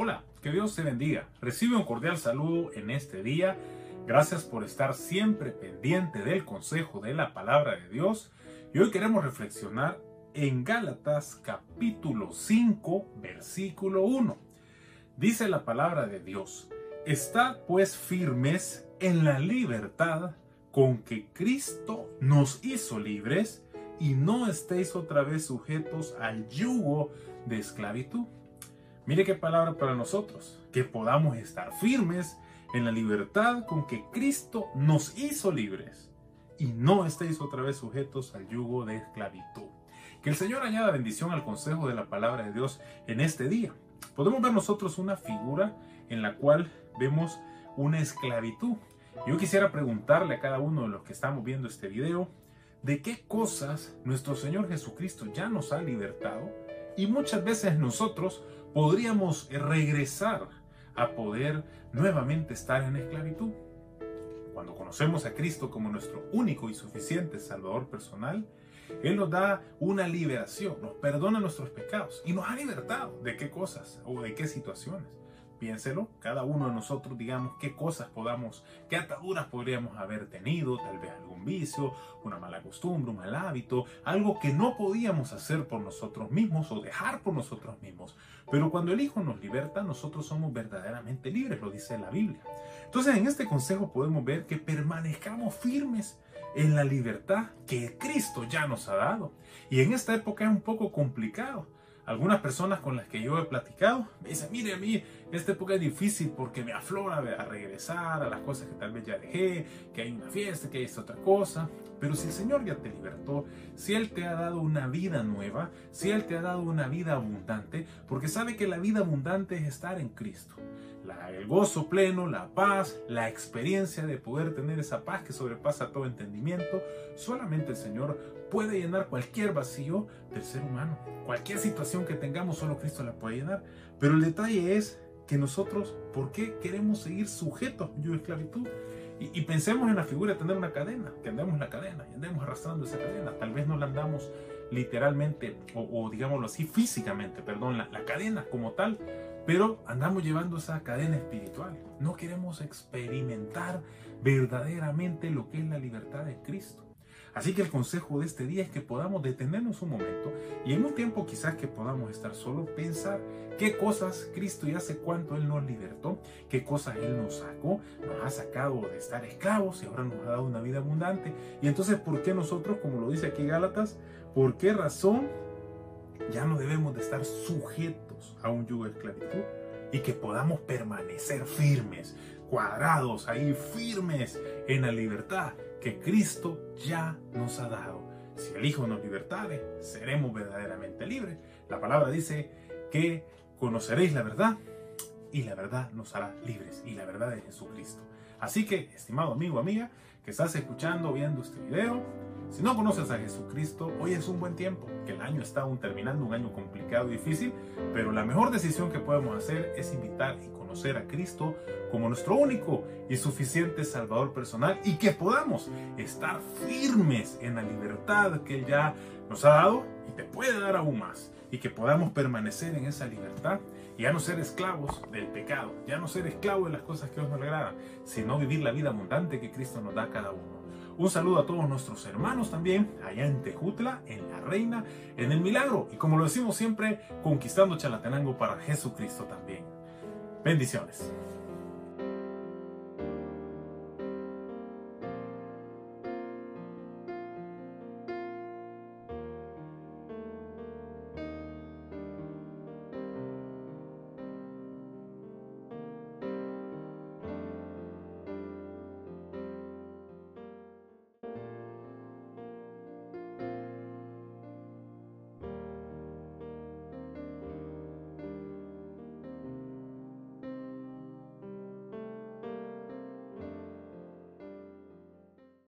Hola, que Dios te bendiga. Recibe un cordial saludo en este día. Gracias por estar siempre pendiente del consejo de la palabra de Dios. Y hoy queremos reflexionar en Gálatas capítulo 5, versículo 1. Dice la palabra de Dios, Estad pues firmes en la libertad con que Cristo nos hizo libres y no estéis otra vez sujetos al yugo de esclavitud. Mire qué palabra para nosotros, que podamos estar firmes en la libertad con que Cristo nos hizo libres y no estéis otra vez sujetos al yugo de esclavitud. Que el Señor añada bendición al consejo de la palabra de Dios en este día. Podemos ver nosotros una figura en la cual vemos una esclavitud. Yo quisiera preguntarle a cada uno de los que estamos viendo este video, ¿de qué cosas nuestro Señor Jesucristo ya nos ha libertado? Y muchas veces nosotros podríamos regresar a poder nuevamente estar en esclavitud. Cuando conocemos a Cristo como nuestro único y suficiente Salvador personal, Él nos da una liberación, nos perdona nuestros pecados y nos ha libertado de qué cosas o de qué situaciones. Piénselo, cada uno de nosotros digamos qué cosas podamos, qué ataduras podríamos haber tenido, tal vez algún vicio, una mala costumbre, un mal hábito, algo que no podíamos hacer por nosotros mismos o dejar por nosotros mismos. Pero cuando el Hijo nos liberta, nosotros somos verdaderamente libres, lo dice la Biblia. Entonces en este consejo podemos ver que permanezcamos firmes en la libertad que Cristo ya nos ha dado. Y en esta época es un poco complicado algunas personas con las que yo he platicado me dicen, mire, a mí esta época es difícil porque me aflora a regresar a las cosas que tal vez ya dejé, que hay una fiesta, que hay esta otra cosa. Pero si el Señor ya te libertó, si Él te ha dado una vida nueva, si Él te ha dado una vida abundante, porque sabe que la vida abundante es estar en Cristo. el gozo pleno, la paz, la experiencia de poder tener esa paz que sobrepasa todo entendimiento, solamente el Señor puede llenar cualquier vacío del ser humano. Cualquier situación que tengamos, solo Cristo la puede llenar. Pero el detalle es que nosotros, ¿por qué queremos seguir sujetos a esclavitud? Y, pensemos en la figura de tener una cadena, que andemos la cadena y andemos arrastrando esa cadena. Tal vez no la andamos literalmente o, digámoslo así, físicamente, perdón, la, la cadena como tal, pero andamos llevando esa cadena espiritual. No queremos experimentar verdaderamente lo que es la libertad de Cristo. Así que el consejo de este día es que podamos detenernos un momento y en un tiempo quizás que podamos estar solo, pensar qué cosas Cristo y hace cuánto Él nos libertó, qué cosas Él nos sacó, nos ha sacado de estar esclavos y ahora nos ha dado una vida abundante. Y entonces, ¿por qué nosotros, como lo dice aquí Gálatas, por qué razón ya no debemos de estar sujetos a un yugo de esclavitud? y que podamos permanecer firmes, cuadrados ahí, firmes en la libertad que Cristo ya nos ha dado. Si el Hijo nos libertare, seremos verdaderamente libres. La palabra dice que conoceréis la verdad y la verdad nos hará libres. Y la verdad es Jesucristo. Así que, estimado amigo, amiga, que estás escuchando, viendo este video, si no conoces a Jesucristo, hoy es un buen tiempo, que el año está aún terminando, un año complicado y difícil, pero la mejor decisión que podemos hacer es invitar y conocer a Cristo como nuestro único y suficiente Salvador personal y que podamos estar firmes en la libertad que Él ya nos ha dado y te puede dar aún más y que podamos permanecer en esa libertad y ya no ser esclavos del pecado, ya no ser esclavos de las cosas que nos agradan, sino vivir la vida abundante que Cristo nos da a cada uno. Un saludo a todos nuestros hermanos también, allá en Tejutla, en La Reina, en El Milagro y como lo decimos siempre, conquistando Chalatenango para Jesucristo también. Bendiciones.